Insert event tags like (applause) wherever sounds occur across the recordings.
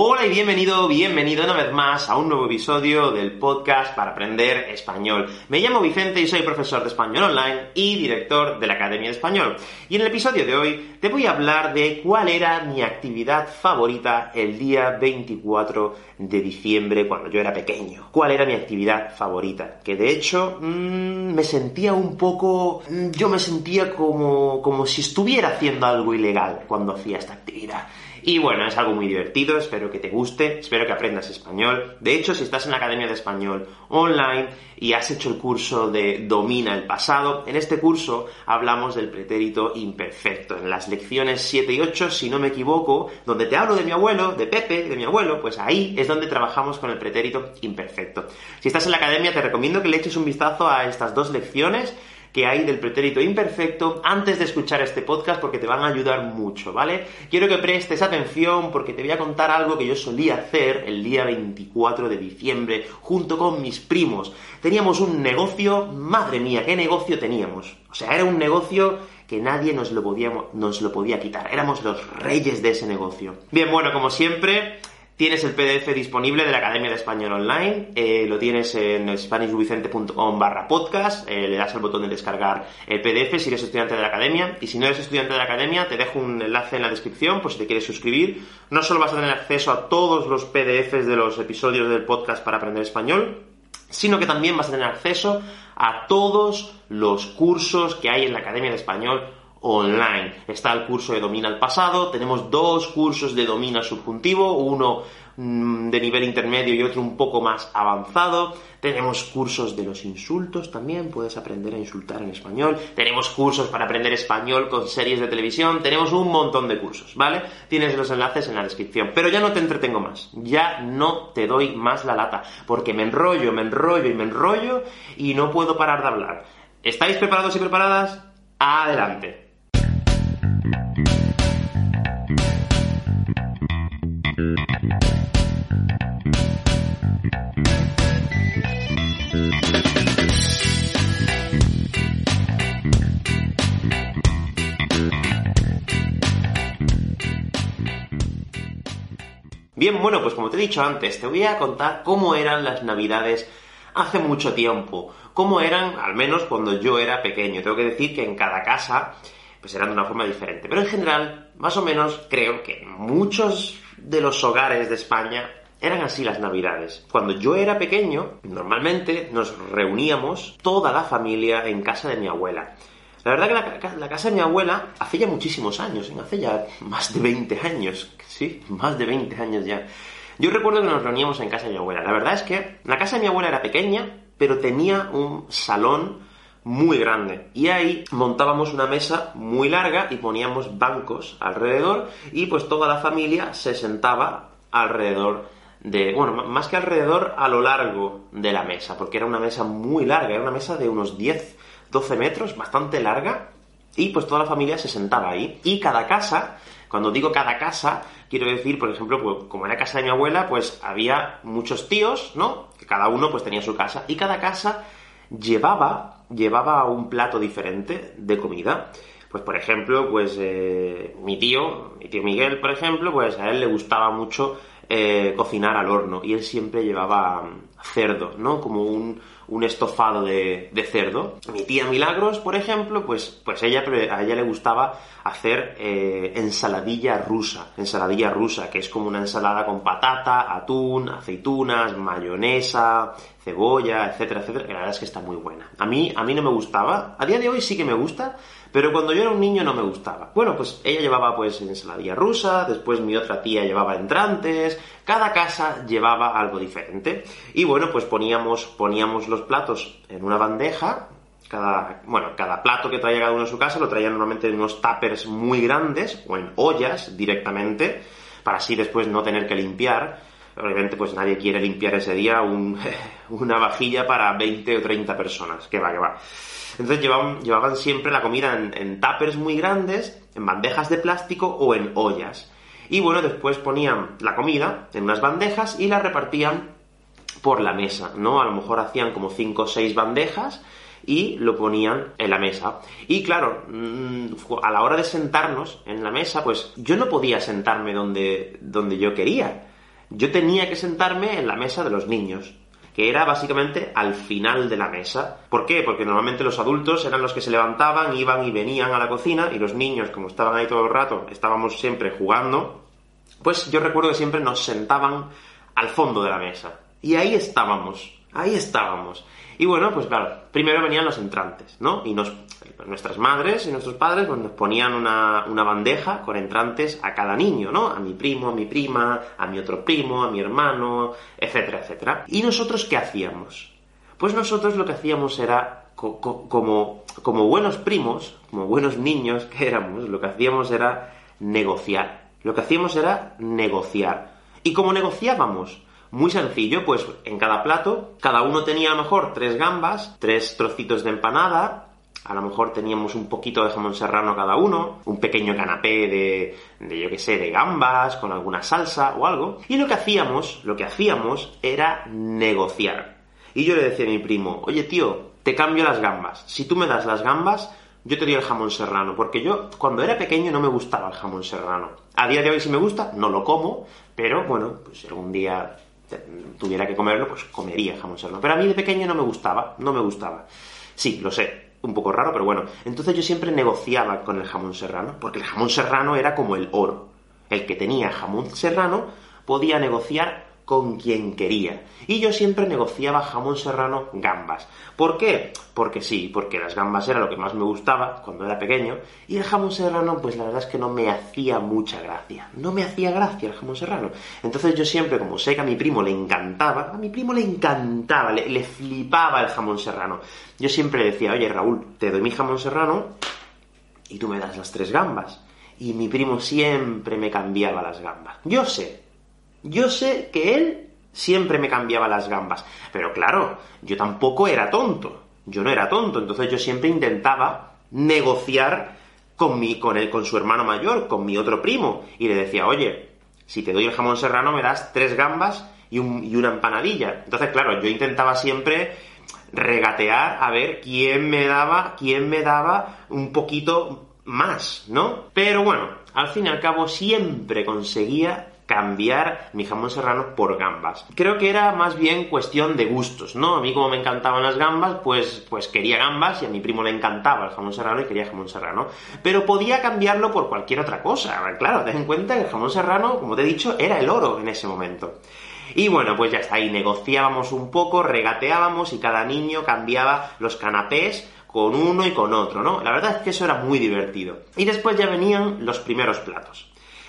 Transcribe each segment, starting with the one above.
Hola y bienvenido, bienvenido una vez más a un nuevo episodio del podcast para aprender español. Me llamo Vicente y soy profesor de español online y director de la Academia de Español. Y en el episodio de hoy te voy a hablar de cuál era mi actividad favorita el día 24 de diciembre cuando yo era pequeño. ¿Cuál era mi actividad favorita? Que de hecho mmm, me sentía un poco... Mm, yo me sentía como, como si estuviera haciendo algo ilegal cuando hacía esta actividad. Y bueno, es algo muy divertido, espero que te guste, espero que aprendas español. De hecho, si estás en la Academia de Español online y has hecho el curso de Domina el pasado, en este curso hablamos del pretérito imperfecto. En las lecciones 7 y 8, si no me equivoco, donde te hablo de mi abuelo, de Pepe, de mi abuelo, pues ahí es donde trabajamos con el pretérito imperfecto. Si estás en la Academia, te recomiendo que le eches un vistazo a estas dos lecciones que hay del pretérito imperfecto antes de escuchar este podcast porque te van a ayudar mucho, ¿vale? Quiero que prestes atención porque te voy a contar algo que yo solía hacer el día 24 de diciembre junto con mis primos. Teníamos un negocio, madre mía, qué negocio teníamos. O sea, era un negocio que nadie nos lo podía, nos lo podía quitar. Éramos los reyes de ese negocio. Bien, bueno, como siempre, Tienes el PDF disponible de la Academia de Español Online, eh, lo tienes en spanishvicente.com barra podcast, eh, le das al botón de descargar el PDF si eres estudiante de la Academia, y si no eres estudiante de la Academia, te dejo un enlace en la descripción por si te quieres suscribir. No solo vas a tener acceso a todos los PDFs de los episodios del podcast para aprender español, sino que también vas a tener acceso a todos los cursos que hay en la Academia de Español online. Está el curso de Domina el pasado, tenemos dos cursos de Domina subjuntivo, uno mm, de nivel intermedio y otro un poco más avanzado. Tenemos cursos de los insultos también, puedes aprender a insultar en español. Tenemos cursos para aprender español con series de televisión. Tenemos un montón de cursos, ¿vale? Tienes los enlaces en la descripción. Pero ya no te entretengo más. Ya no te doy más la lata. Porque me enrollo, me enrollo y me enrollo y no puedo parar de hablar. ¿Estáis preparados y preparadas? Adelante. Bien, bueno, pues como te he dicho antes, te voy a contar cómo eran las navidades hace mucho tiempo, cómo eran, al menos cuando yo era pequeño. Tengo que decir que en cada casa pues eran de una forma diferente. Pero en general, más o menos, creo que muchos de los hogares de España eran así las navidades. Cuando yo era pequeño, normalmente nos reuníamos toda la familia en casa de mi abuela. La verdad que la, casa de mi abuela hace ya muchísimos años, hace ya más de 20 años, sí, más de 20 años ya. Yo recuerdo que nos reuníamos en casa de mi abuela. La verdad es que la casa de mi abuela era pequeña, pero tenía un salón muy grande. Y ahí montábamos una mesa muy larga y poníamos bancos alrededor y pues toda la familia se sentaba alrededor de, bueno, más que alrededor, a lo largo de la mesa, porque era una mesa muy larga, era una mesa de unos 10, 12 metros, bastante larga, y pues toda la familia se sentaba ahí. Y cada casa, cuando digo cada casa, quiero decir, por ejemplo, pues, como era casa de mi abuela, pues había muchos tíos, ¿no? Que cada uno pues tenía su casa, y cada casa llevaba, llevaba un plato diferente de comida. Pues por ejemplo, pues eh, mi tío, mi tío Miguel, por ejemplo, pues a él le gustaba mucho eh, cocinar al horno y él siempre llevaba mm, cerdo, ¿no? Como un, un estofado de, de, cerdo. Mi tía Milagros, por ejemplo, pues, pues ella, a ella le gustaba hacer eh, ensaladilla rusa. Ensaladilla rusa, que es como una ensalada con patata, atún, aceitunas, mayonesa, cebolla, etcétera, etcétera, que la verdad es que está muy buena. A mí, a mí no me gustaba, a día de hoy sí que me gusta, pero cuando yo era un niño no me gustaba. Bueno, pues ella llevaba pues ensaladilla rusa, después mi otra tía llevaba entrantes, cada casa llevaba algo diferente. Y bueno, pues poníamos, poníamos los platos en una bandeja, cada, bueno, cada plato que traía cada uno en su casa lo traía normalmente en unos tuppers muy grandes o en ollas directamente, para así después no tener que limpiar. Obviamente, pues nadie quiere limpiar ese día (laughs) una vajilla para 20 o 30 personas. Que va, que va. Entonces llevaban, llevaban siempre la comida en, en tuppers muy grandes, en bandejas de plástico o en ollas. Y bueno, después ponían la comida en unas bandejas y la repartían por la mesa, ¿no? A lo mejor hacían como 5 o 6 bandejas y lo ponían en la mesa. Y claro, mm, a la hora de sentarnos en la mesa, pues yo no podía sentarme donde, donde yo quería. Yo tenía que sentarme en la mesa de los niños que era básicamente al final de la mesa. ¿Por qué? Porque normalmente los adultos eran los que se levantaban, iban y venían a la cocina, y los niños, como estaban ahí todo el rato, estábamos siempre jugando, pues yo recuerdo que siempre nos sentaban al fondo de la mesa. Y ahí estábamos, ahí estábamos. Y bueno, pues claro, primero venían los entrantes, ¿no? Y nos, nuestras madres y nuestros padres pues nos ponían una, una, bandeja con entrantes a cada niño, ¿no? A mi primo, a mi prima, a mi otro primo, a mi hermano, etcétera, etcétera. ¿Y nosotros qué hacíamos? Pues nosotros lo que hacíamos era, como, como buenos primos, como buenos niños que éramos, lo que hacíamos era negociar. Lo que hacíamos era negociar. ¿Y cómo negociábamos? Muy sencillo, pues en cada plato, cada uno tenía a lo mejor tres gambas, tres trocitos de empanada, a lo mejor teníamos un poquito de jamón serrano cada uno, un pequeño canapé de, de yo qué sé, de gambas, con alguna salsa o algo. Y lo que hacíamos, lo que hacíamos era negociar. Y yo le decía a mi primo, oye tío, te cambio las gambas. Si tú me das las gambas, yo te doy el jamón serrano, porque yo cuando era pequeño no me gustaba el jamón serrano. A día de hoy sí me gusta, no lo como, pero bueno, pues algún día tuviera que comerlo, pues comería jamón serrano. Pero a mí de pequeño no me gustaba, no me gustaba. Sí, lo sé, un poco raro, pero bueno. Entonces yo siempre negociaba con el jamón serrano, porque el jamón serrano era como el oro. El que tenía jamón serrano podía negociar con quien quería. Y yo siempre negociaba jamón serrano gambas. ¿Por qué? Porque sí, porque las gambas era lo que más me gustaba cuando era pequeño, y el jamón serrano, pues la verdad es que no me hacía mucha gracia. No me hacía gracia el jamón serrano. Entonces yo siempre, como sé que a mi primo le encantaba, a mi primo le encantaba, le, flipaba el jamón serrano. Yo siempre decía, oye Raúl, te doy mi jamón serrano y tú me das las tres gambas. Y mi primo siempre me cambiaba las gambas. Yo sé yo sé que él siempre me cambiaba las gambas, pero claro, yo tampoco era tonto. Yo no era tonto, entonces yo siempre intentaba negociar con, mi, con, él, con su hermano mayor, con mi otro primo, y le decía, oye, si te doy el jamón serrano me das tres gambas y, y una empanadilla. Entonces, claro, yo intentaba siempre regatear a ver quién me daba, quién me daba un poquito más, ¿no? Pero bueno, al fin y al cabo siempre conseguía cambiar mi jamón serrano por gambas. Creo que era más bien cuestión de gustos, ¿no? A mí como me encantaban las gambas, pues, pues quería gambas y a mi primo le encantaba el jamón serrano y quería jamón serrano. Pero podía cambiarlo por cualquier otra cosa. Claro, ten en cuenta que el jamón serrano, como te he dicho, era el oro en ese momento. Y bueno, pues ya está, ahí negociábamos un poco, regateábamos y cada niño cambiaba los canapés con uno y con otro, ¿no? La verdad es que eso era muy divertido. Y después ya venían los primeros platos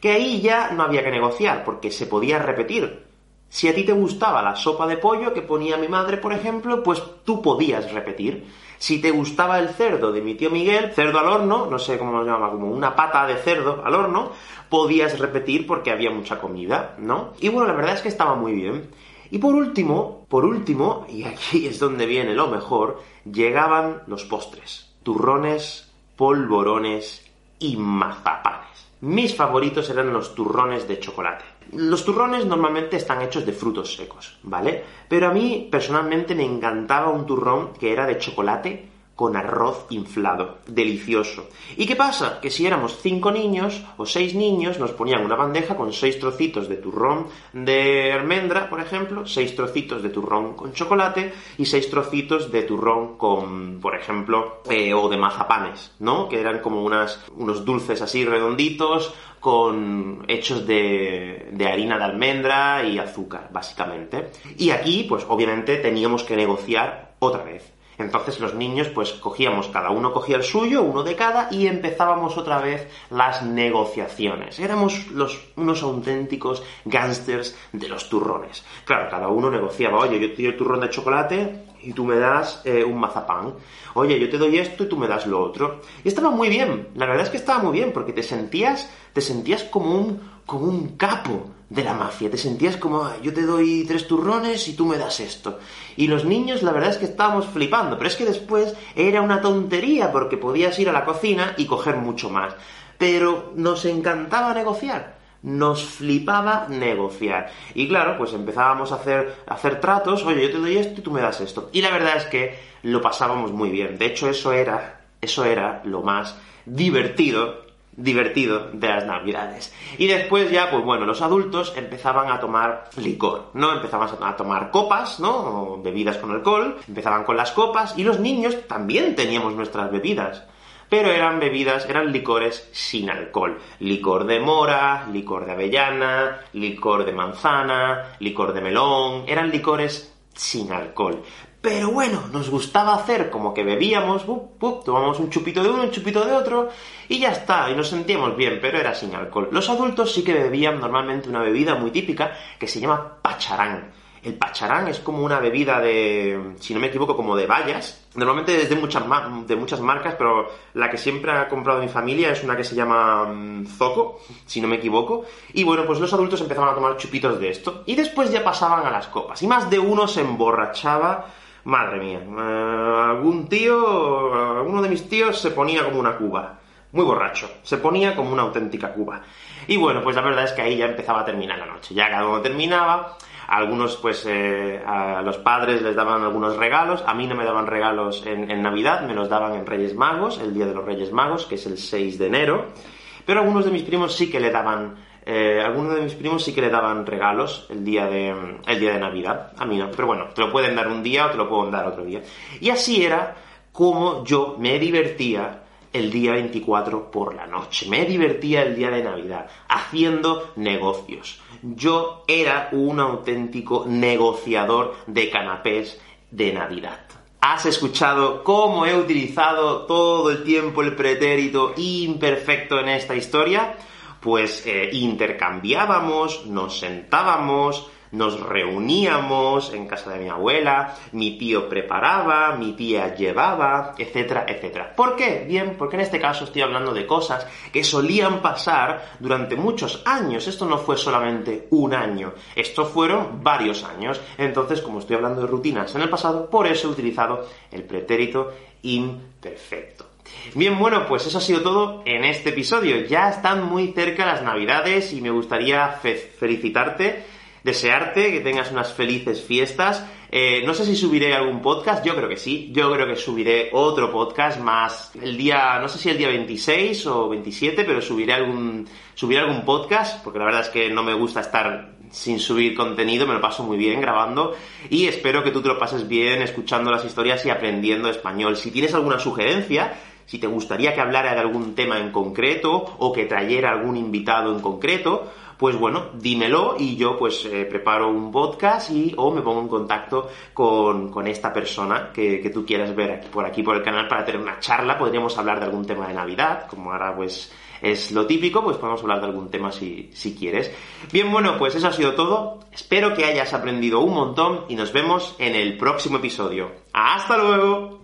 que ahí ya no había que negociar, porque se podía repetir. Si a ti te gustaba la sopa de pollo que ponía mi madre, por ejemplo, pues tú podías repetir. Si te gustaba el cerdo de mi tío Miguel, cerdo al horno, no sé cómo lo llamaba, como una pata de cerdo al horno, podías repetir porque había mucha comida, ¿no? Y bueno, la verdad es que estaba muy bien. Y por último, por último, y aquí es donde viene lo mejor, llegaban los postres. Turrones, polvorones y mazapanes. Mis favoritos eran los turrones de chocolate. Los turrones normalmente están hechos de frutos secos, ¿vale? Pero a mí personalmente me encantaba un turrón que era de chocolate con arroz inflado. Delicioso. ¿Y qué pasa? Que si éramos cinco niños o seis niños, nos ponían una bandeja con seis trocitos de turrón de almendra, por ejemplo, seis trocitos de turrón con chocolate y seis trocitos de turrón con, por ejemplo, eh, o de mazapanes, ¿no? Que eran como unos dulces así redonditos con hechos de, de harina de almendra y azúcar, básicamente. Y aquí, pues obviamente teníamos que negociar otra vez entonces los niños pues cogíamos, cada uno cogía el suyo, uno de cada, y empezábamos otra vez las negociaciones. Éramos los, unos auténticos gángsters de los turrones. Claro, cada uno negociaba, oye, yo te doy el turrón de chocolate y tú me das eh, un mazapán. Oye, yo te doy esto y tú me das lo otro. Y estaba muy bien, la verdad es que estaba muy bien, porque te sentías, te sentías como un, como un capo de la mafia. Te sentías como, yo te doy tres turrones y tú me das esto. Y los niños, la verdad es que estábamos flipando, pero es que después era una tontería porque podías ir a la cocina y coger mucho más. Pero nos encantaba negociar. Nos flipaba negociar. Y claro, pues empezábamos a hacer, a hacer tratos, oye, yo te doy esto y tú me das esto. Y la verdad es que lo pasábamos muy bien. De hecho, eso era, eso era lo más divertido divertido de las navidades. Y después ya, pues bueno, los adultos empezaban a tomar licor, ¿no? Empezaban a tomar copas, ¿no? bebidas con alcohol, empezaban con las copas y los niños también teníamos nuestras bebidas. Pero eran bebidas, eran licores sin alcohol. Licor de mora, licor de avellana, licor de manzana, licor de melón, eran licores sin alcohol. Pero bueno, nos gustaba hacer como que bebíamos, tomamos un chupito de uno, un chupito de otro, y ya está, y nos sentíamos bien, pero era sin alcohol. Los adultos sí que bebían normalmente una bebida muy típica que se llama pacharán. El pacharán es como una bebida de, si no me equivoco, como de bayas. Normalmente es de muchas, de muchas marcas, pero la que siempre ha comprado mi familia es una que se llama mm, Zoco, si no me equivoco. Y bueno, pues los adultos empezaban a tomar chupitos de esto. Y después ya pasaban a las copas. Y más de uno se emborrachaba Madre mía, eh, algún tío, alguno de mis tíos se ponía como una cuba. Muy borracho, se ponía como una auténtica cuba. Y bueno, pues la verdad es que ahí ya empezaba a terminar la noche. Ya cada uno terminaba, algunos pues eh, a los padres les daban algunos regalos, a mí no me daban regalos en, en, Navidad, me los daban en Reyes Magos, el día de los Reyes Magos, que es el 6 de enero, pero algunos de mis primos sí que le daban eh, algunos de mis primos sí que le daban regalos el día, de, el día de Navidad. A mí no. Pero bueno, te lo pueden dar un día o te lo pueden dar otro día. Y así era como yo me divertía el día 24 por la noche. Me divertía el día de Navidad haciendo negocios. Yo era un auténtico negociador de canapés de Navidad. ¿Has escuchado cómo he utilizado todo el tiempo el pretérito imperfecto en esta historia? Pues eh, intercambiábamos, nos sentábamos, nos reuníamos en casa de mi abuela, mi tío preparaba, mi tía llevaba, etcétera, etcétera. ¿Por qué? Bien, porque en este caso estoy hablando de cosas que solían pasar durante muchos años. Esto no fue solamente un año, esto fueron varios años. Entonces, como estoy hablando de rutinas en el pasado, por eso he utilizado el pretérito imperfecto. Bien, bueno, pues eso ha sido todo en este episodio. Ya están muy cerca las navidades y me gustaría felicitarte, desearte que tengas unas felices fiestas. Eh, no sé si subiré algún podcast, yo creo que sí, yo creo que subiré otro podcast más el día, no sé si el día 26 o 27, pero subiré algún, subiré algún podcast, porque la verdad es que no me gusta estar sin subir contenido, me lo paso muy bien grabando y espero que tú te lo pases bien escuchando las historias y aprendiendo español. Si tienes alguna sugerencia, si te gustaría que hablara de algún tema en concreto o que trayera algún invitado en concreto, pues bueno, dímelo y yo pues eh, preparo un podcast y o me pongo en contacto con, esta persona que, tú quieras ver por aquí por el canal para tener una charla. Podríamos hablar de algún tema de Navidad, como ahora pues es lo típico, pues podemos hablar de algún tema si, si quieres. Bien, bueno, pues eso ha sido todo. Espero que hayas aprendido un montón y nos vemos en el próximo episodio. ¡Hasta luego!